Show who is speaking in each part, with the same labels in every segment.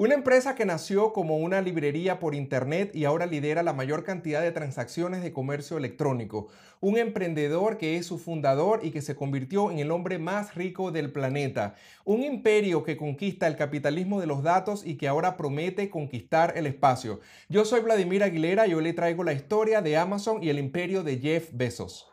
Speaker 1: Una empresa que nació como una librería por Internet y ahora lidera la mayor cantidad de transacciones de comercio electrónico. Un emprendedor que es su fundador y que se convirtió en el hombre más rico del planeta. Un imperio que conquista el capitalismo de los datos y que ahora promete conquistar el espacio. Yo soy Vladimir Aguilera y hoy le traigo la historia de Amazon y el imperio de Jeff Bezos.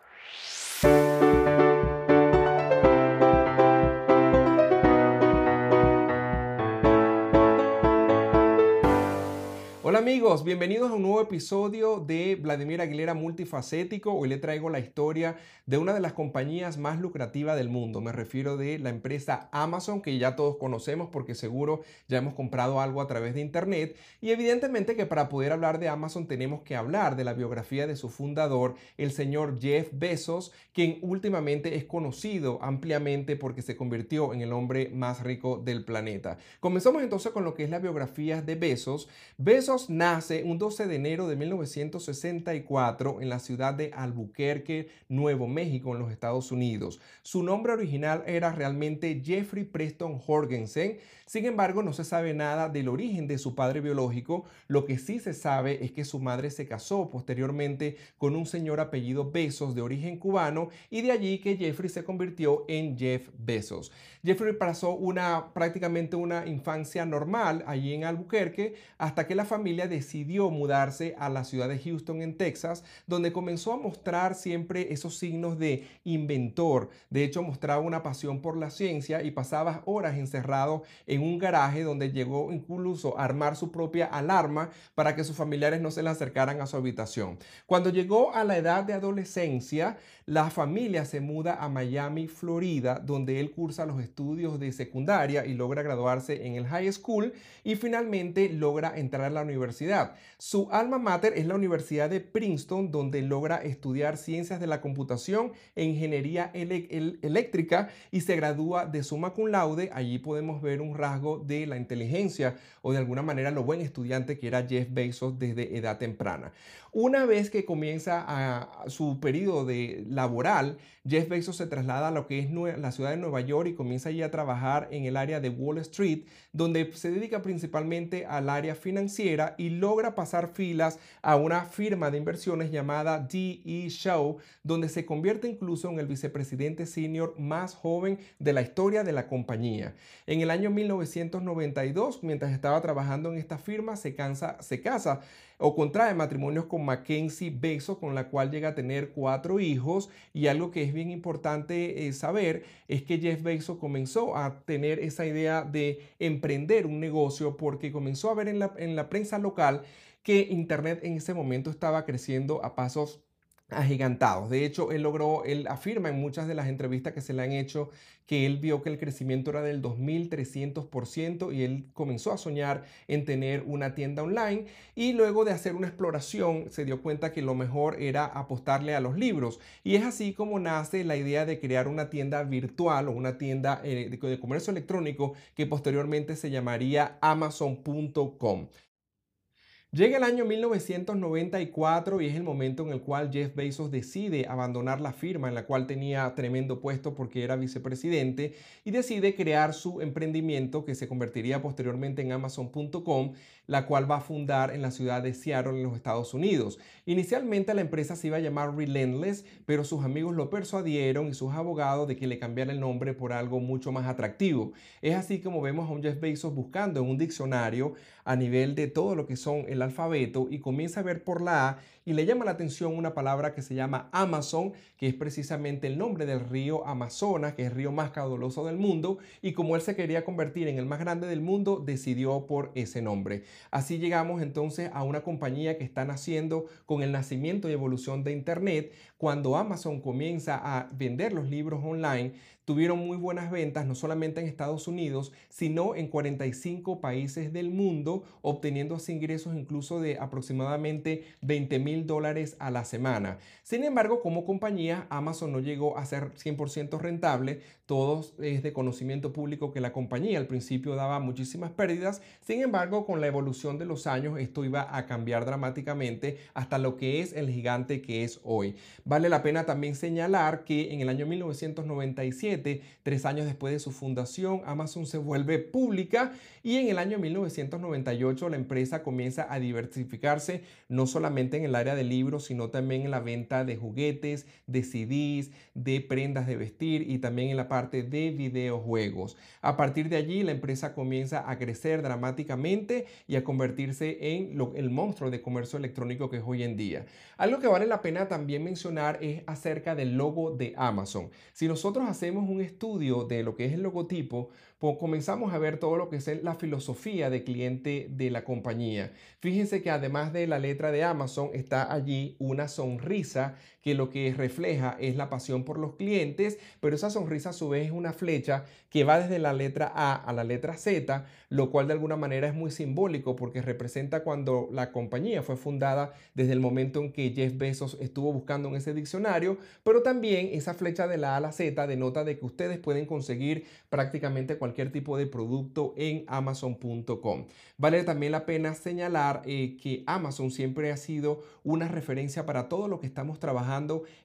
Speaker 1: Hola amigos, bienvenidos a un nuevo episodio de Vladimir Aguilera Multifacético. Hoy le traigo la historia de una de las compañías más lucrativas del mundo. Me refiero de la empresa Amazon, que ya todos conocemos porque seguro ya hemos comprado algo a través de Internet. Y evidentemente que para poder hablar de Amazon tenemos que hablar de la biografía de su fundador, el señor Jeff Bezos, quien últimamente es conocido ampliamente porque se convirtió en el hombre más rico del planeta. Comenzamos entonces con lo que es la biografía de Bezos. Bezos nace un 12 de enero de 1964 en la ciudad de Albuquerque, Nuevo México, en los Estados Unidos. Su nombre original era realmente Jeffrey Preston Jorgensen. Sin embargo, no se sabe nada del origen de su padre biológico. Lo que sí se sabe es que su madre se casó posteriormente con un señor apellido Bezos de origen cubano y de allí que Jeffrey se convirtió en Jeff Bezos. Jeffrey pasó una prácticamente una infancia normal allí en Albuquerque hasta que la familia decidió mudarse a la ciudad de Houston, en Texas, donde comenzó a mostrar siempre esos signos de inventor. De hecho, mostraba una pasión por la ciencia y pasaba horas encerrado en un garaje donde llegó incluso a armar su propia alarma para que sus familiares no se le acercaran a su habitación. Cuando llegó a la edad de adolescencia, la familia se muda a Miami, Florida, donde él cursa los estudios de secundaria y logra graduarse en el high school y finalmente logra entrar a la universidad. Su alma mater es la Universidad de Princeton, donde logra estudiar ciencias de la computación e ingeniería eléctrica y se gradúa de summa cum laude. Allí podemos ver un rasgo de la inteligencia o de alguna manera lo buen estudiante que era Jeff Bezos desde edad temprana. Una vez que comienza su periodo de laboral, Jeff Bezos se traslada a lo que es la ciudad de Nueva York y comienza allí a trabajar en el área de Wall Street, donde se dedica principalmente al área financiera y logra pasar filas a una firma de inversiones llamada DE Show, donde se convierte incluso en el vicepresidente senior más joven de la historia de la compañía. En el año 1992, mientras estaba trabajando en esta firma, se, casa o contrae matrimonios con Mackenzie Bezos, con la cual llega a tener cuatro hijos. Y algo que es bien importante eh, saber es que Jeff Bezos comenzó a tener esa idea de emprender un negocio porque comenzó a ver en la, en la prensa local que Internet en ese momento estaba creciendo a pasos agigantados. De hecho, él logró, él afirma en muchas de las entrevistas que se le han hecho que él vio que el crecimiento era del 2300% y él comenzó a soñar en tener una tienda online y luego de hacer una exploración se dio cuenta que lo mejor era apostarle a los libros y es así como nace la idea de crear una tienda virtual o una tienda eh, de comercio electrónico que posteriormente se llamaría amazon.com. Llega el año 1994 y es el momento en el cual Jeff Bezos decide abandonar la firma en la cual tenía tremendo puesto porque era vicepresidente y decide crear su emprendimiento que se convertiría posteriormente en Amazon.com, la cual va a fundar en la ciudad de Seattle en los Estados Unidos. Inicialmente la empresa se iba a llamar Relentless, pero sus amigos lo persuadieron y sus abogados de que le cambiara el nombre por algo mucho más atractivo. Es así como vemos a un Jeff Bezos buscando en un diccionario a nivel de todo lo que son el alfabeto y comienza a ver por la A y le llama la atención una palabra que se llama Amazon, que es precisamente el nombre del río Amazonas, que es el río más caudaloso del mundo, y como él se quería convertir en el más grande del mundo, decidió por ese nombre. Así llegamos entonces a una compañía que está naciendo con el nacimiento y evolución de Internet. Cuando Amazon comienza a vender los libros online, tuvieron muy buenas ventas, no solamente en Estados Unidos, sino en 45 países del mundo, obteniendo así ingresos incluso de aproximadamente 20 mil dólares a la semana. Sin embargo, como compañía, Amazon no llegó a ser 100% rentable. Todos es de conocimiento público que la compañía al principio daba muchísimas pérdidas. Sin embargo, con la evolución de los años, esto iba a cambiar dramáticamente hasta lo que es el gigante que es hoy. Vale la pena también señalar que en el año 1997, 2007, tres años después de su fundación, Amazon se vuelve pública y en el año 1998 la empresa comienza a diversificarse no solamente en el área de libros, sino también en la venta de juguetes, de CDs, de prendas de vestir y también en la parte de videojuegos. A partir de allí, la empresa comienza a crecer dramáticamente y a convertirse en el monstruo de comercio electrónico que es hoy en día. Algo que vale la pena también mencionar es acerca del logo de Amazon. Si nosotros hacemos un estudio de lo que es el logotipo, pues comenzamos a ver todo lo que es la filosofía de cliente de la compañía. Fíjense que además de la letra de Amazon está allí una sonrisa que lo que refleja es la pasión por los clientes, pero esa sonrisa a su vez es una flecha que va desde la letra A a la letra Z, lo cual de alguna manera es muy simbólico porque representa cuando la compañía fue fundada desde el momento en que Jeff Bezos estuvo buscando en ese diccionario, pero también esa flecha de la A a la Z denota de que ustedes pueden conseguir prácticamente cualquier tipo de producto en amazon.com. Vale también la pena señalar eh, que Amazon siempre ha sido una referencia para todo lo que estamos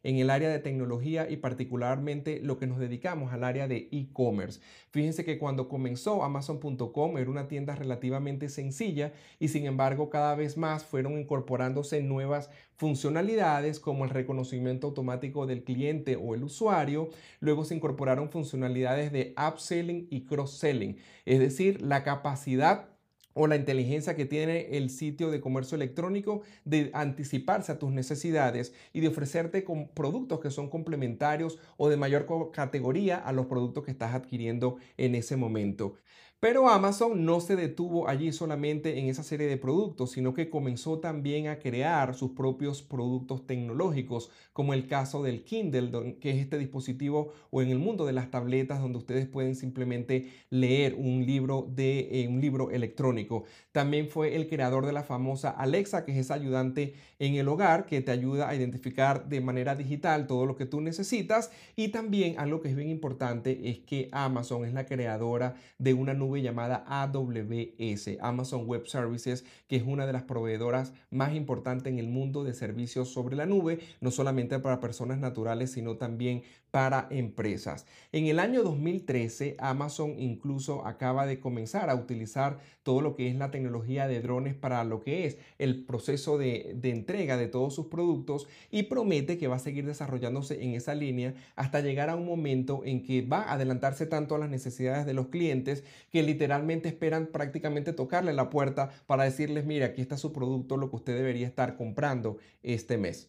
Speaker 1: en el área de tecnología y particularmente lo que nos dedicamos al área de e-commerce. Fíjense que cuando comenzó amazon.com era una tienda relativamente sencilla y sin embargo cada vez más fueron incorporándose nuevas funcionalidades como el reconocimiento automático del cliente o el usuario. Luego se incorporaron funcionalidades de upselling y cross-selling, es decir, la capacidad o la inteligencia que tiene el sitio de comercio electrónico de anticiparse a tus necesidades y de ofrecerte con productos que son complementarios o de mayor categoría a los productos que estás adquiriendo en ese momento. Pero Amazon no se detuvo allí solamente en esa serie de productos, sino que comenzó también a crear sus propios productos tecnológicos, como el caso del Kindle, que es este dispositivo o en el mundo de las tabletas donde ustedes pueden simplemente leer un libro de eh, un libro electrónico. También fue el creador de la famosa Alexa, que es esa ayudante en el hogar que te ayuda a identificar de manera digital todo lo que tú necesitas. Y también algo que es bien importante es que Amazon es la creadora de una nube llamada AWS, Amazon Web Services, que es una de las proveedoras más importantes en el mundo de servicios sobre la nube, no solamente para personas naturales, sino también para empresas. En el año 2013, Amazon incluso acaba de comenzar a utilizar todo lo que es la tecnología de drones para lo que es el proceso de, entrega de todos sus productos y promete que va a seguir desarrollándose en esa línea hasta llegar a un momento en que va a adelantarse tanto a las necesidades de los clientes que literalmente esperan prácticamente tocarle la puerta para decirles, mira, aquí está su producto, lo que usted debería estar comprando este mes.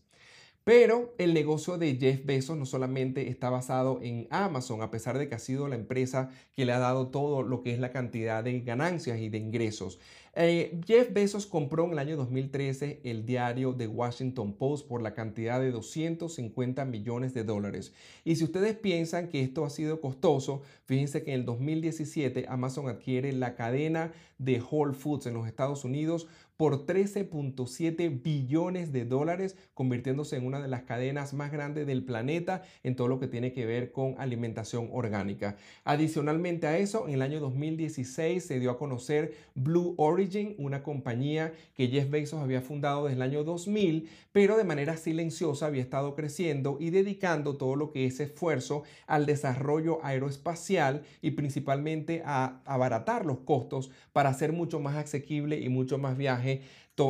Speaker 1: Pero el negocio de Jeff Bezos no solamente está basado en Amazon, a pesar de que ha sido la empresa que le ha dado todo lo que es la cantidad de ganancias y de ingresos. Eh, Jeff Bezos compró en el año 2013 el diario The Washington Post por la cantidad de 250 millones de dólares. Y si ustedes piensan que esto ha sido costoso, fíjense que en el 2017 Amazon adquiere la cadena de Whole Foods en los Estados Unidos por 13.7 billones de dólares, convirtiéndose en una de las cadenas más grandes del planeta en todo lo que tiene que ver con alimentación orgánica. Adicionalmente a eso, en el año 2016 se dio a conocer Blue Origin una compañía que Jeff Bezos había fundado desde el año 2000, pero de manera silenciosa había estado creciendo y dedicando todo lo que es esfuerzo al desarrollo aeroespacial y principalmente a abaratar los costos para hacer mucho más asequible y mucho más viaje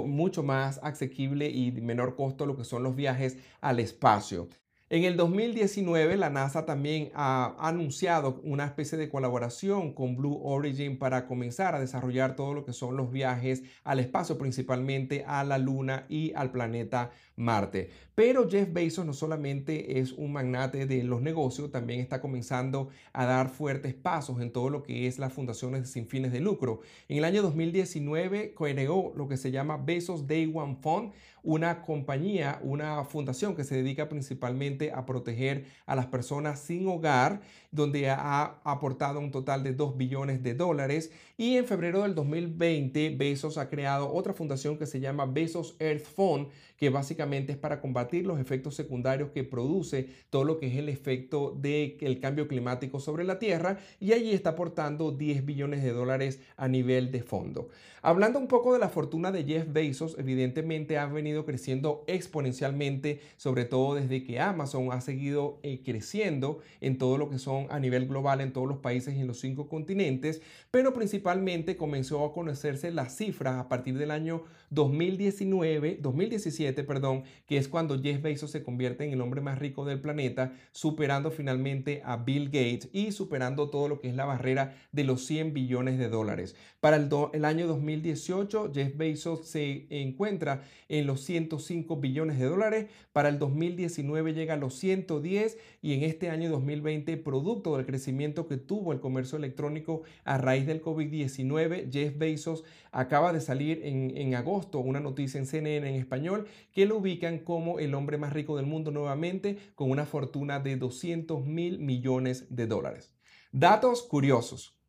Speaker 1: mucho más asequible y menor costo lo que son los viajes al espacio. En el 2019, la NASA también ha anunciado una especie de colaboración con Blue Origin para comenzar a desarrollar todo lo que son los viajes al espacio, principalmente a la Luna y al planeta Marte. Pero Jeff Bezos no solamente es un magnate de los negocios, también está comenzando a dar fuertes pasos en todo lo que es las fundaciones sin fines de lucro. En el año 2019 creó lo que se llama Bezos Day One Fund, una compañía, una fundación que se dedica principalmente a proteger a las personas sin hogar, donde ha aportado un total de 2 billones de dólares. Y en febrero del 2020, Bezos ha creado otra fundación que se llama Bezos Earth Fund, que básicamente es para combatir los efectos secundarios que produce todo lo que es el efecto del cambio climático sobre la Tierra. Y allí está aportando 10 billones de dólares a nivel de fondo. Hablando un poco de la fortuna de Jeff Bezos, evidentemente ha venido creciendo exponencialmente, sobre todo desde que Amazon ha seguido eh, creciendo en todo lo que son a nivel global en todos los países y en los cinco continentes, pero principalmente comenzó a conocerse las cifras a partir del año 2019, 2017, perdón, que es cuando Jeff Bezos se convierte en el hombre más rico del planeta, superando finalmente a Bill Gates y superando todo lo que es la barrera de los 100 billones de dólares. Para el, el año 2018, Jeff Bezos se encuentra en los 105 billones de dólares, para el 2019 llega a los 110 y en este año 2020, producto del crecimiento que tuvo el comercio electrónico a raíz del COVID-19, Jeff Bezos acaba de salir en, en agosto una noticia en CNN en español que lo ubican como el hombre más rico del mundo nuevamente con una fortuna de 200 mil millones de dólares. Datos curiosos.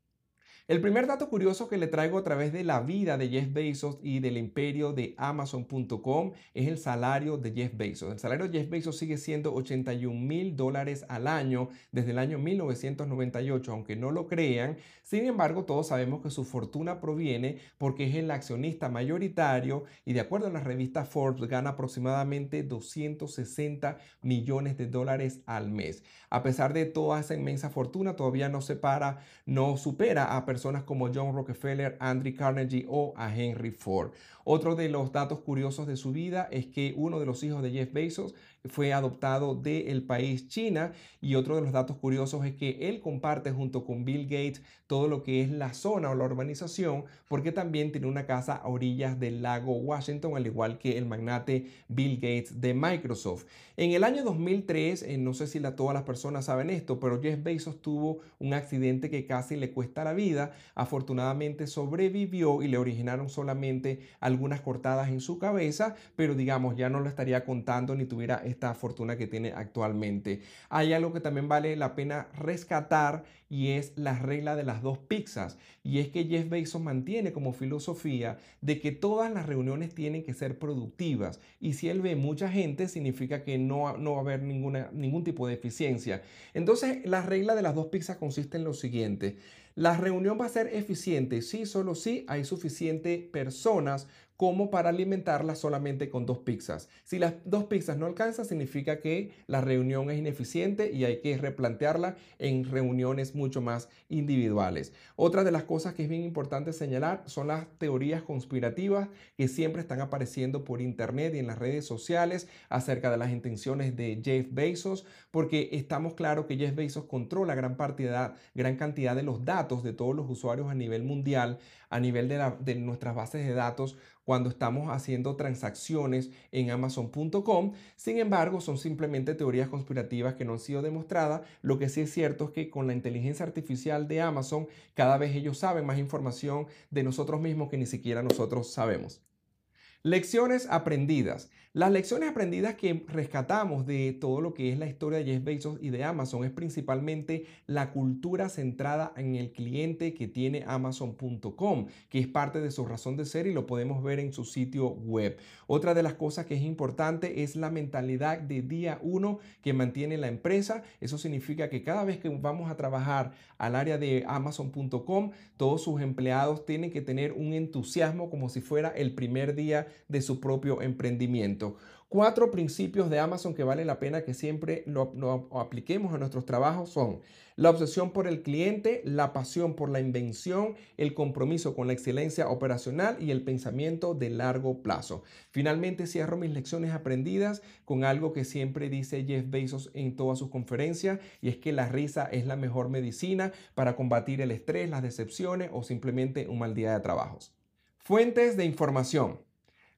Speaker 1: El primer dato curioso que le traigo a través de la vida de Jeff Bezos y del imperio de Amazon.com es el salario de Jeff Bezos. El salario de Jeff Bezos sigue siendo 81 mil dólares al año desde el año 1998, aunque no lo crean. Sin embargo, todos sabemos que su fortuna proviene porque es el accionista mayoritario y de acuerdo a la revista Forbes gana aproximadamente 260 millones de dólares al mes. A pesar de toda esa inmensa fortuna, todavía no separa, no supera a personas como John Rockefeller, Andrew Carnegie o a Henry Ford. Otro de los datos curiosos de su vida es que uno de los hijos de Jeff Bezos fue adoptado del país China y otro de los datos curiosos es que él comparte junto con Bill Gates todo lo que es la zona o la urbanización porque también tiene una casa a orillas del lago Washington al igual que el magnate Bill Gates de Microsoft. En el año 2003, eh, no sé si la, todas las personas saben esto, pero Jeff Bezos tuvo un accidente que casi le cuesta la vida. Afortunadamente sobrevivió y le originaron solamente algunas cortadas en su cabeza, pero digamos ya no lo estaría contando ni tuviera esta fortuna que tiene actualmente. Hay algo que también vale la pena rescatar y es la regla de las dos pizzas. Y es que Jeff Bezos mantiene como filosofía de que todas las reuniones tienen que ser productivas. Y si él ve mucha gente, significa que no, no va a haber ninguna, ningún tipo de eficiencia. Entonces, la regla de las dos pizzas consiste en lo siguiente. La reunión va a ser eficiente si solo si hay suficientes personas como para alimentarla solamente con dos pizzas. Si las dos pizzas no alcanzan, significa que la reunión es ineficiente y hay que replantearla en reuniones mucho más individuales. Otra de las cosas que es bien importante señalar son las teorías conspirativas que siempre están apareciendo por internet y en las redes sociales acerca de las intenciones de Jeff Bezos, porque estamos claros que Jeff Bezos controla gran, gran cantidad de los datos de todos los usuarios a nivel mundial, a nivel de, de nuestras bases de datos cuando estamos haciendo transacciones en amazon.com. Sin embargo, son simplemente teorías conspirativas que no han sido demostradas. Lo que sí es cierto es que con la inteligencia artificial de Amazon, cada vez ellos saben más información de nosotros mismos que ni siquiera nosotros sabemos. Lecciones aprendidas. Las lecciones aprendidas que rescatamos de todo lo que es la historia de Jeff Bezos y de Amazon es principalmente la cultura centrada en el cliente que tiene Amazon.com, que es parte de su razón de ser y lo podemos ver en su sitio web. Otra de las cosas que es importante es la mentalidad de día uno que mantiene la empresa. Eso significa que cada vez que vamos a trabajar al área de Amazon.com, todos sus empleados tienen que tener un entusiasmo como si fuera el primer día de su propio emprendimiento. Cuatro principios de Amazon que vale la pena que siempre lo, apliquemos a nuestros trabajos son la obsesión por el cliente, la pasión por la invención, el compromiso con la excelencia operacional y el pensamiento de largo plazo. Finalmente cierro mis lecciones aprendidas con algo que siempre dice Jeff Bezos en todas sus conferencias y es que la risa es la mejor medicina para combatir el estrés, las decepciones o simplemente un mal día de trabajos. Fuentes de información.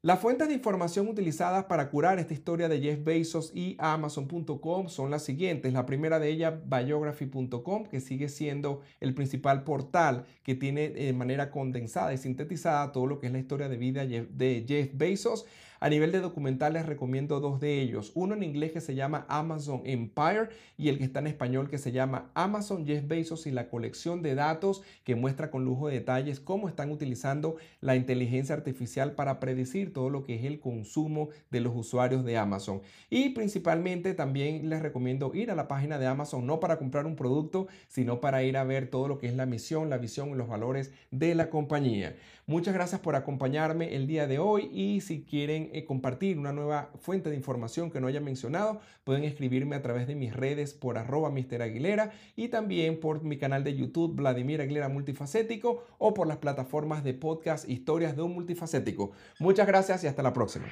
Speaker 1: Las fuentes de información utilizadas para curar esta historia de Jeff Bezos y Amazon.com son las siguientes. La primera de ellas, biography.com, que sigue siendo el principal portal que tiene de manera condensada y sintetizada todo lo que es la historia de vida de Jeff Bezos. A nivel de documentales recomiendo dos de ellos. Uno en inglés que se llama Amazon Empire y el que está en español que se llama Amazon Jeff Bezos y la colección de datos que muestra con lujo de detalles cómo están utilizando la inteligencia artificial para predecir todo lo que es el consumo de los usuarios de Amazon. Y principalmente también les recomiendo ir a la página de Amazon no para comprar un producto, sino para ir a ver todo lo que es la misión, la visión y los valores de la compañía. Muchas gracias por acompañarme el día de hoy y si quieren eh, compartir una nueva fuente de información que no haya mencionado, pueden escribirme a través de mis redes por arroba Mr. Aguilera y también por mi canal de YouTube Vladimir Aguilera Multifacético o por las plataformas de podcast Historias de un Multifacético. Muchas gracias y hasta la próxima.